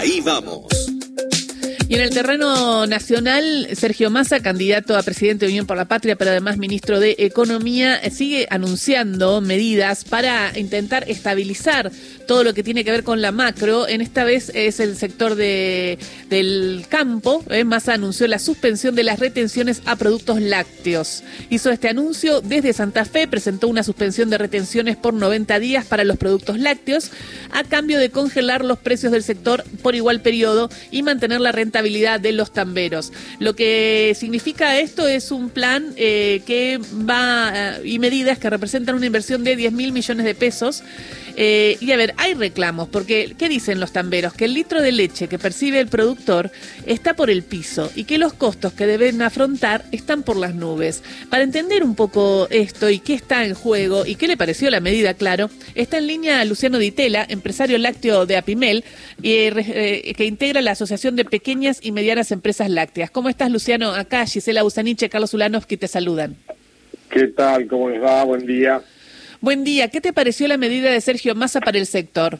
Ahí vamos. Y en el terreno nacional, Sergio Massa, candidato a presidente de Unión por la Patria, pero además ministro de Economía, sigue anunciando medidas para intentar estabilizar todo lo que tiene que ver con la macro. En esta vez es el sector de, del campo. ¿eh? Massa anunció la suspensión de las retenciones a productos lácteos. Hizo este anuncio desde Santa Fe, presentó una suspensión de retenciones por 90 días para los productos lácteos, a cambio de congelar los precios del sector por igual periodo y mantener la renta de los tamberos. Lo que significa esto es un plan eh, que va eh, y medidas que representan una inversión de 10 mil millones de pesos. Eh, y a ver, hay reclamos, porque ¿qué dicen los tamberos? Que el litro de leche que percibe el productor está por el piso y que los costos que deben afrontar están por las nubes. Para entender un poco esto y qué está en juego y qué le pareció la medida, claro, está en línea Luciano Ditela, empresario lácteo de Apimel, que integra la Asociación de Pequeñas y medianas empresas lácteas. ¿Cómo estás, Luciano? Acá Gisela Usaniche, Carlos Ulanovsky te saludan. ¿Qué tal? ¿Cómo les va? Buen día. Buen día. ¿Qué te pareció la medida de Sergio Massa para el sector?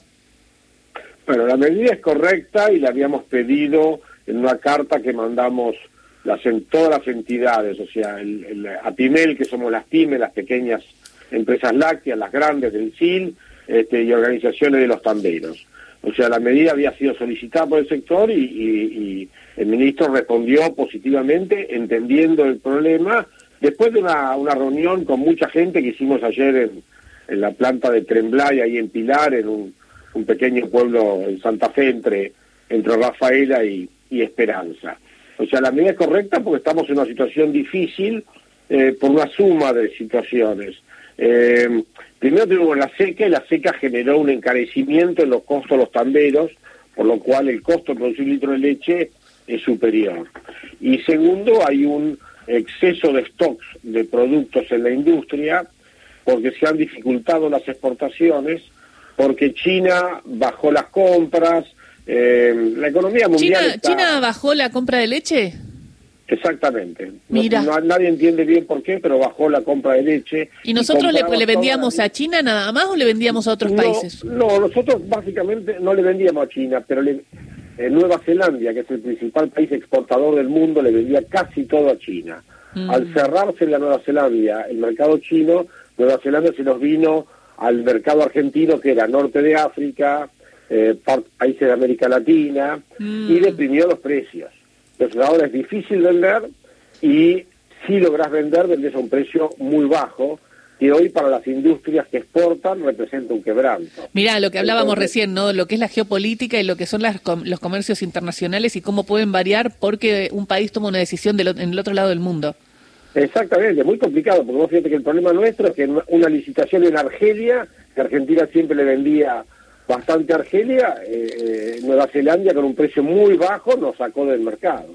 Bueno, la medida es correcta y la habíamos pedido en una carta que mandamos las, en todas las entidades, o sea, el, el APIMEL, que somos las pymes, las pequeñas empresas lácteas, las grandes del CIL, este, y organizaciones de los tamberos. O sea, la medida había sido solicitada por el sector y, el ministro respondió positivamente, entendiendo el problema, después de una, reunión con mucha gente que hicimos ayer en, la planta de Tremblay, ahí en Pilar, en un, pequeño pueblo en Santa Fe, entre, entre Rafaela y, Esperanza. O sea, la medida es correcta porque estamos en una situación difícil eh, por una suma de situaciones. Eh, primero tuvimos la seca y la seca generó un encarecimiento en los costos de los tamberos, por lo cual el costo de producir un litro de leche es superior. Y segundo, hay un exceso de stocks de productos en la industria porque se han dificultado las exportaciones, porque China bajó las compras, eh, la economía mundial... ¿China bajó la compra de leche? Exactamente. No, nadie entiende bien por qué, pero bajó la compra de leche. ¿Y nosotros le, vendíamos a China nada más o le vendíamos a otros países? No, nosotros básicamente no le vendíamos a China, pero le, en Nueva Zelanda, que es el principal país exportador del mundo, le vendía casi todo a China. Mm. Al cerrarse la Nueva Zelanda el mercado chino, Nueva Zelanda se nos vino al mercado argentino, que era norte de África, eh, países de América Latina, y mm. deprimió los precios. Entonces ahora es difícil vender y si logras vender, vendes a un precio muy bajo, que hoy para las industrias que exportan representa un quebranto. Mira, lo que hablábamos recién, ¿no? Lo que es la geopolítica y lo que son las, los comercios internacionales y cómo pueden variar porque un país toma una decisión en el otro lado del mundo. Exactamente, muy complicado, porque vos fíjate que el problema nuestro es que una licitación en Argelia, que Argentina siempre le vendía bastante Argelia, eh, eh, Nueva Zelanda con un precio muy bajo nos sacó del mercado.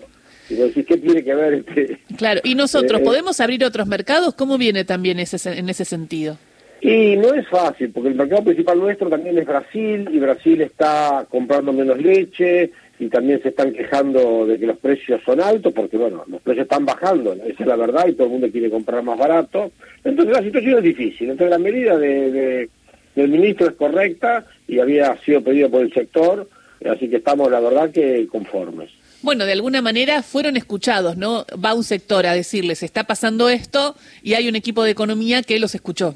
Y vos decís, ¿qué tiene que ver este? Claro, ¿y nosotros eh, podemos abrir otros mercados? ¿Cómo viene también ese, en ese sentido? Y no es fácil, porque el mercado principal nuestro también es Brasil, y Brasil está comprando menos leche, y también se están quejando de que los precios son altos, porque bueno, los precios están bajando, esa es la verdad, y todo el mundo quiere comprar más barato. Entonces la situación es difícil. Entonces la medida de del ministro es correcta y había sido pedido por el sector, así que estamos, la verdad, que conformes. Bueno, de alguna manera fueron escuchados, ¿no? Va un sector a decirles, está pasando esto y hay un equipo de economía que los escuchó.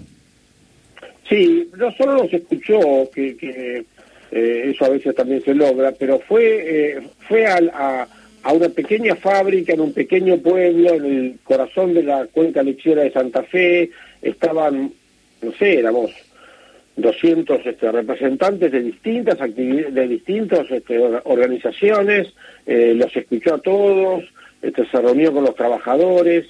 Sí, no solo los escuchó, que, que eh, eso a veces también se logra, pero fue, eh, fue a, a, una pequeña fábrica en un pequeño pueblo, en el corazón de la cuenca lechera de Santa Fe, estaban, no sé, éramos 200 este, representantes de distintas de este, organizaciones, eh, los escuchó a todos, este, se reunió con los trabajadores,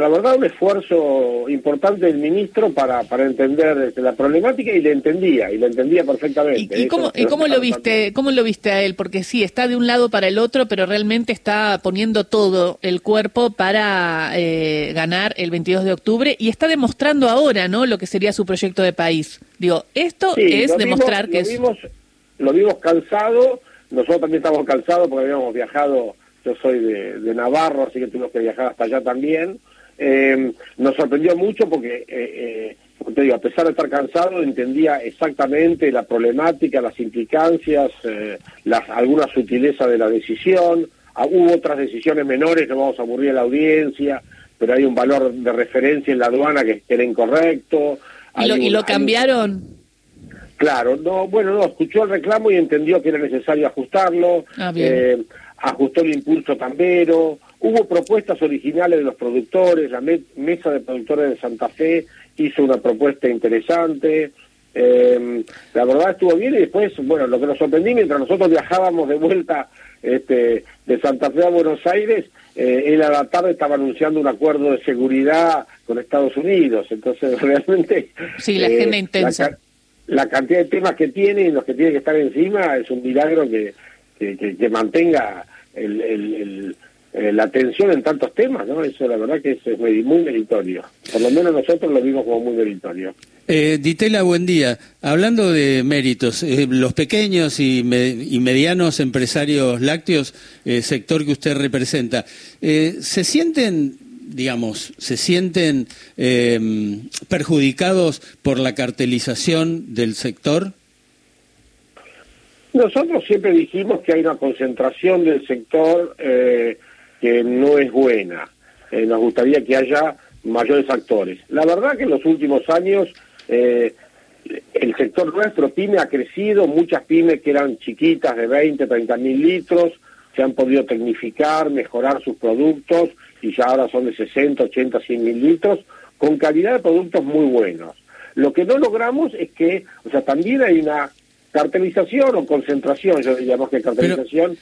la verdad, un esfuerzo importante del ministro para, para entender este, la problemática y le entendía, y le entendía perfectamente. ¿Y, cómo, ¿y cómo lo viste cómo lo viste a él? Porque sí, está de un lado para el otro, pero realmente está poniendo todo el cuerpo para eh, ganar el 22 de octubre y está demostrando ahora, ¿no?, lo que sería su proyecto de país. Digo, esto es demostrar que lo Vimos, lo vimos cansado, nosotros también estamos cansados porque habíamos viajado, yo soy de, de Navarro, así que tuvimos que viajar hasta allá también, eh, nos sorprendió mucho porque eh, eh, te digo, a pesar de estar cansado, entendía exactamente la problemática, las implicancias, eh, las, algunas sutilezas de la decisión. Ah, hubo otras decisiones menores, no vamos a aburrir a la audiencia, pero hay un valor de referencia en la aduana que era incorrecto. ¿Y lo, cambiaron? Claro, no, bueno, no, escuchó el reclamo y entendió que era necesario ajustarlo. Ah, eh, ajustó el impulso tambero. Hubo propuestas originales de los productores, la mesa de productores de Santa Fe hizo una propuesta interesante. Eh, la verdad estuvo bien y después, bueno, lo que nos sorprendí mientras nosotros viajábamos de vuelta este, de Santa Fe a Buenos Aires, eh, él a la tarde estaba anunciando un acuerdo de seguridad con Estados Unidos. Entonces, realmente... Sí, la agenda eh, intensa. La, cantidad de temas que tiene y los que tiene que estar encima es un milagro que, que, mantenga el eh, la atención en tantos temas, ¿no? Eso la verdad que es, muy, meritorio. Por lo menos nosotros lo vimos como muy meritorio. Eh, Ditela, buen día. Hablando de méritos, eh, los pequeños y, medianos empresarios lácteos, eh, sector que usted representa, ¿se sienten digamos, se sienten perjudicados por la cartelización del sector? Nosotros siempre dijimos que hay una concentración del sector eh, que no es buena. Eh, nos gustaría que haya mayores actores. La verdad que en los últimos años eh, el sector nuestro, pyme, ha crecido, muchas pymes que eran chiquitas de 20, 30 mil litros, se han podido tecnificar, mejorar sus productos y ya ahora son de 60, 80, 100 mil litros, con calidad de productos muy buenos. Lo que no logramos es que, o sea, también hay una cartelización o concentración, yo diría que cartelización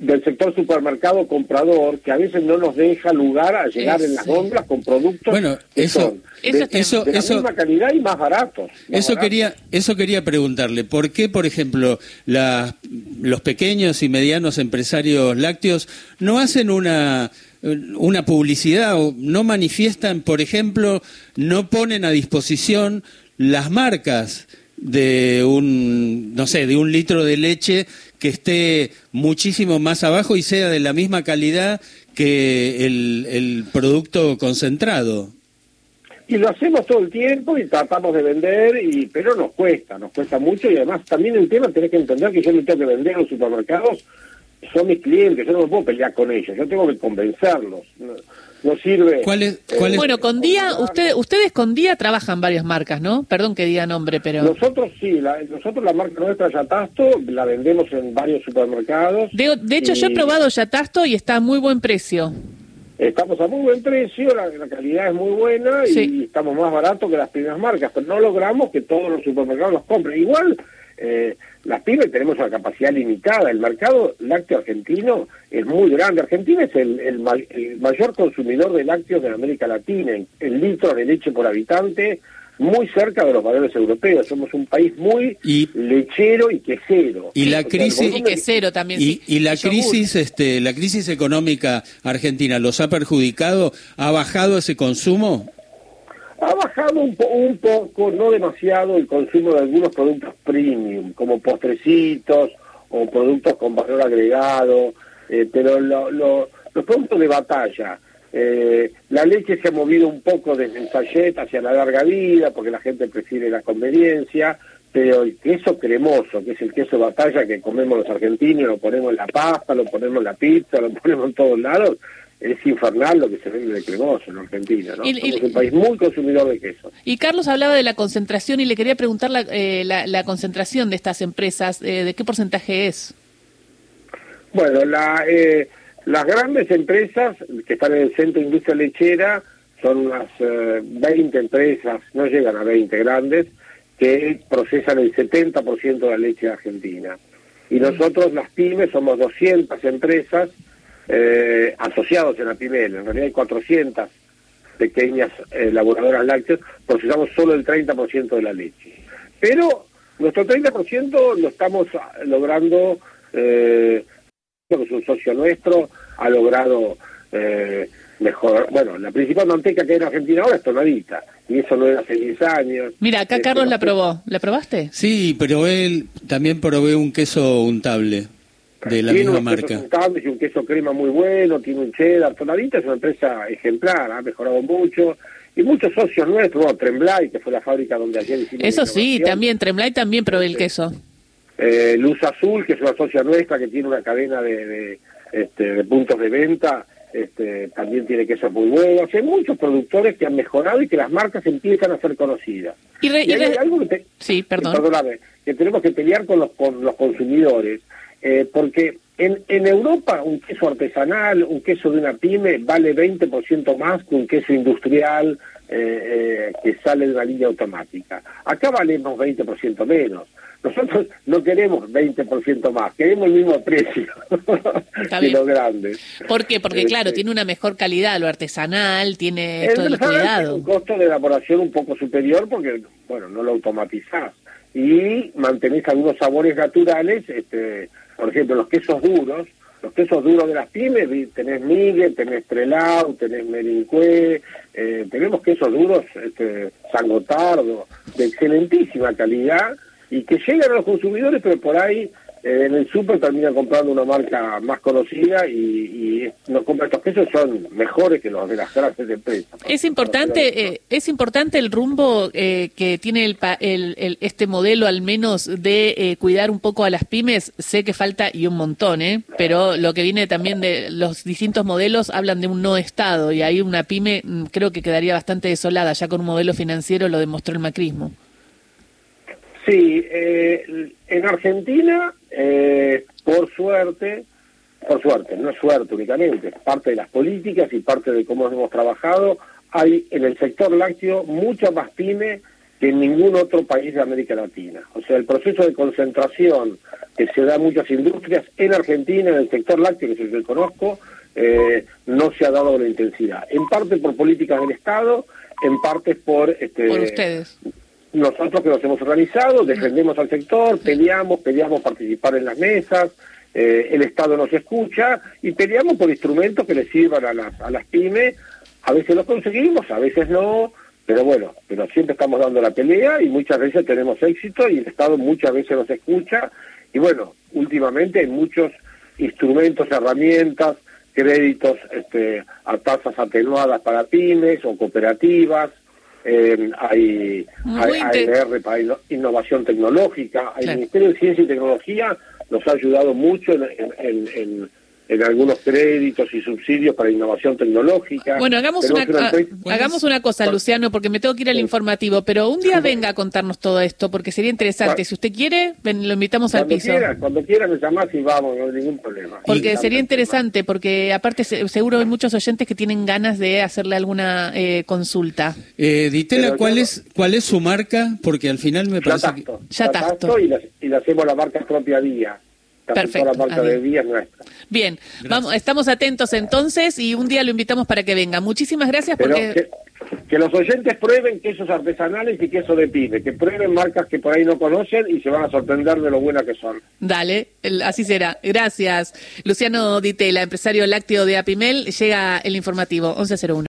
del sector supermercado comprador, que a veces no nos deja lugar a llegar en las góndolas con productos bueno, eso, de, eso, la misma calidad y más baratos. eso quería eso quería preguntarle, ¿por qué, por ejemplo, la, los pequeños y medianos empresarios lácteos no hacen una una publicidad o no manifiestan, por ejemplo, no ponen a disposición las marcas de un, no sé, de un litro de leche que esté muchísimo más abajo y sea de la misma calidad que el, el producto concentrado. Y lo hacemos todo el tiempo y tratamos de vender, y pero nos cuesta, nos cuesta mucho y además también el tema tenés que entender que yo no tengo que vender a los supermercados, son mis clientes, yo no me puedo pelear con ellos, yo tengo que convencerlos no sirve. ¿Cuál es, cuál Bueno, con Día, usted, ustedes con Día trabajan varias marcas, ¿no? Perdón que diga nombre, pero... Nosotros sí, nosotros la marca nuestra Yatasto la vendemos en varios supermercados. De, de hecho, yo he probado Yatasto y está a muy buen precio. Estamos a muy buen precio, la, calidad es muy buena y estamos más baratos que las primeras marcas, pero no logramos que todos los supermercados los compren. Igual eh, las pymes tenemos una capacidad limitada. El mercado lácteo argentino es muy grande. Argentina es el, mayor consumidor de lácteos de América Latina. El litro de leche por habitante muy cerca de los valores europeos. Somos un país muy lechero y quesero. Y la crisis y quesero también. Y, la crisis, este, la crisis económica argentina los ha perjudicado. ¿Ha bajado ese consumo? Ha bajado un, un, poco, no demasiado, el consumo de algunos productos premium, como postrecitos o productos con valor agregado, eh, pero los productos de batalla, eh, la leche se ha movido un poco desde el sachet hacia la larga vida, porque la gente prefiere la conveniencia, pero el queso cremoso, que es el queso de batalla que comemos los argentinos, lo ponemos en la pasta, lo ponemos en la pizza, lo ponemos en todos lados, es infernal lo que se vende de cremoso en Argentina, ¿no? Somos un país muy consumidor de queso. Y Carlos hablaba de la concentración y le quería preguntar la, eh, la, concentración de estas empresas, eh, ¿de qué porcentaje es? Bueno, la, eh, las grandes empresas que están en el centro de industria lechera son unas 20 empresas, no llegan a 20 grandes, que procesan el 70% de la leche argentina. Y nosotros, las pymes, somos 200 empresas eh, asociados en la PIMEL. En realidad hay 400 pequeñas elaboradoras lácteas, procesamos solo el 30% de la leche. Pero nuestro 30% lo estamos logrando, eh, es un socio nuestro, ha logrado eh, mejor. Bueno, la principal manteca que hay en Argentina ahora es tonadita, y eso no era hace 10 años. Mira, acá Carlos la probó. ¿La probaste? Sí, pero él también probé un queso untable de la tiene misma marca. y un queso crema muy bueno, tiene un cheddar. Tonadita es una empresa ejemplar, ha mejorado mucho y muchos socios nuestros, bueno, Tremblay, que fue la fábrica donde ayer hicimos Eso sí, también, Tremblay también provee el queso. Eh, Luz Azul, que es una socia nuestra que tiene una cadena de, de, este, de puntos de venta, este, también tiene queso muy bueno. hay muchos productores que han mejorado y que las marcas empiezan a ser conocidas. Y, hay algo que sí, perdón. que tenemos que pelear con los, con los consumidores, eh, porque en, en Europa un queso artesanal, un queso de una pyme, vale 20% más que un queso industrial eh, eh, que sale de una línea automática. Acá valemos 20% menos. Nosotros no queremos 20% más, queremos el mismo precio que los grandes. ¿Por qué? Porque, claro, este, tiene una mejor calidad, lo artesanal, tiene todo el cuidado. un costo de elaboración un poco superior porque, bueno, no lo automatizás. Y mantenés algunos sabores naturales, este, por ejemplo, los quesos duros, los quesos duros de las pymes, tenés Miguel, tenés Trelau, tenés Merincué, eh, tenemos quesos duros, este, San Gotardo, de excelentísima calidad, y que llegan a los consumidores, pero por ahí en el súper terminan comprando una marca más conocida y, y los estos quesos son mejores que los de las grandes empresas. Es importante, eh, es importante el rumbo eh, que tiene el, el, este modelo, al menos de cuidar un poco a las pymes. Sé que falta y un montón, ¿eh? pero lo que viene también de los distintos modelos hablan de un no Estado y ahí una pyme mm, creo que quedaría bastante desolada, ya con un modelo financiero lo demostró el macrismo. Sí, eh, en Argentina, eh, por suerte, por suerte, no es suerte únicamente, es parte de las políticas y parte de cómo hemos trabajado, hay en el sector lácteo mucha más pyme que en ningún otro país de América Latina. O sea, el proceso de concentración que se da en muchas industrias en Argentina, en el sector lácteo, que es el que conozco, eh, no se ha dado la intensidad. En parte por políticas del Estado, en parte por... Este, por ustedes nosotros que nos hemos organizado, defendemos al sector, peleamos, peleamos participar en las mesas, eh, el Estado nos escucha y peleamos por instrumentos que le sirvan a las, a las pymes. A veces los conseguimos, a veces no, pero bueno, pero siempre estamos dando la pelea y muchas veces tenemos éxito y el Estado muchas veces nos escucha. Y bueno, últimamente hay muchos instrumentos, herramientas, créditos este, a tasas atenuadas para pymes o cooperativas, eh, hay, hay para innovación tecnológica, el Ministerio de Ciencia y Tecnología nos ha ayudado mucho en en algunos créditos y subsidios para innovación tecnológica. Bueno, hagamos, una, hagamos una cosa, Luciano, porque me tengo que ir al informativo, pero un día venga a contarnos todo esto, porque sería interesante. Si usted quiere, lo invitamos al piso. Quiera, cuando quiera me llamás y vamos, no hay ningún problema. Porque sería interesante, porque aparte seguro hay muchos oyentes que tienen ganas de hacerle alguna eh, consulta. Eh, Ditela, ¿cuál es cuál es su marca? Porque al final me parece que... Ya tacto. Y, le hacemos la marca propia Día. Perfecto. La marca de Día nuestra. Bien, vamos, estamos atentos entonces y un día lo invitamos para que venga. Muchísimas gracias porque... Que, los oyentes prueben quesos artesanales y queso de pyme, que prueben marcas que por ahí no conocen y se van a sorprender de lo buenas que son. Dale, así será. Gracias. Luciano Ditela, empresario lácteo de Apimel, llega el informativo 1101.